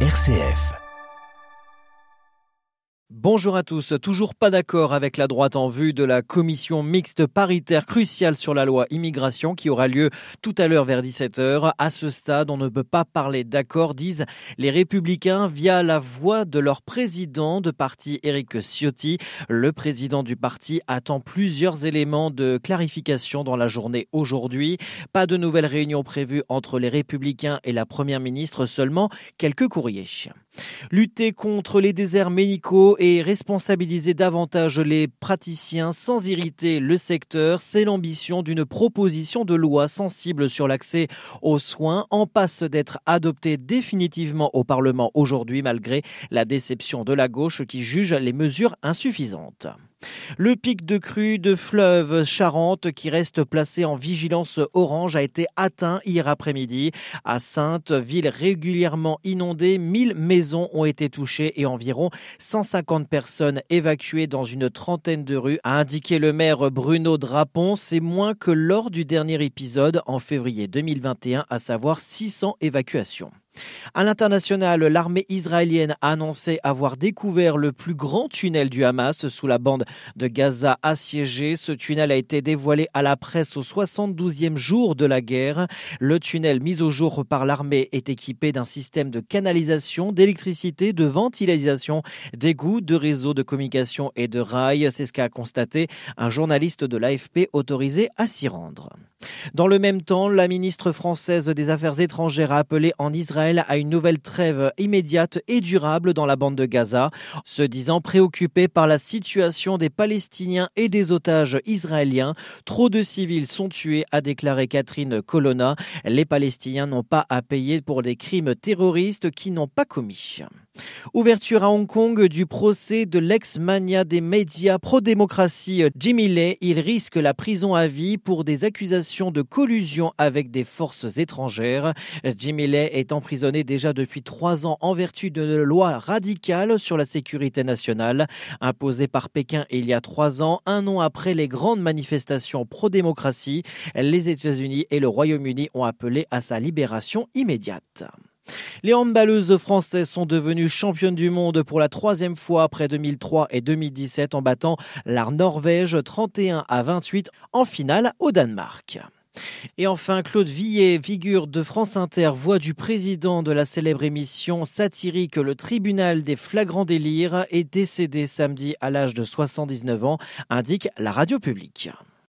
RCF. Bonjour à tous. Toujours pas d'accord avec la droite en vue de la commission mixte paritaire cruciale sur la loi immigration qui aura lieu tout à l'heure vers 17h. À ce stade, on ne peut pas parler d'accord, disent les républicains via la voix de leur président de parti, Éric Ciotti. Le président du parti attend plusieurs éléments de clarification dans la journée aujourd'hui. Pas de nouvelles réunions prévues entre les républicains et la première ministre, seulement quelques courriers. Lutter contre les déserts médicaux et responsabiliser davantage les praticiens sans irriter le secteur, c'est l'ambition d'une proposition de loi sensible sur l'accès aux soins en passe d'être adoptée définitivement au Parlement aujourd'hui malgré la déception de la gauche qui juge les mesures insuffisantes. Le pic de crue de fleuve Charente, qui reste placé en vigilance orange, a été atteint hier après-midi. À Sainte, ville régulièrement inondée, 1000 maisons ont été touchées et environ 150 personnes évacuées dans une trentaine de rues, a indiqué le maire Bruno Drapon. C'est moins que lors du dernier épisode en février 2021, à savoir 600 évacuations. À l'international, l'armée israélienne a annoncé avoir découvert le plus grand tunnel du Hamas sous la bande de Gaza assiégée. Ce tunnel a été dévoilé à la presse au 72e jour de la guerre. Le tunnel mis au jour par l'armée est équipé d'un système de canalisation, d'électricité, de ventilation, d'égouts, de réseaux de communication et de rails. C'est ce qu'a constaté un journaliste de l'AFP autorisé à s'y rendre. Dans le même temps, la ministre française des Affaires étrangères a appelé en Israël à une nouvelle trêve immédiate et durable dans la bande de Gaza, se disant préoccupée par la situation des Palestiniens et des otages israéliens. Trop de civils sont tués, a déclaré Catherine Colonna. Les Palestiniens n'ont pas à payer pour des crimes terroristes qui n'ont pas commis. Ouverture à Hong Kong du procès de l'ex-mania des médias pro-démocratie Jimmy Lay. Il risque la prison à vie pour des accusations de collusion avec des forces étrangères. Jimmy Lay est emprisonné déjà depuis trois ans en vertu d'une loi radicale sur la sécurité nationale imposée par Pékin il y a trois ans, un an après les grandes manifestations pro-démocratie. Les États-Unis et le Royaume-Uni ont appelé à sa libération immédiate. Les handballeuses françaises sont devenues championnes du monde pour la troisième fois après 2003 et 2017 en battant la Norvège 31 à 28 en finale au Danemark. Et enfin, Claude Villet, figure de France Inter, voix du président de la célèbre émission satirique Le Tribunal des flagrants délires, est décédé samedi à l'âge de 79 ans, indique la radio publique.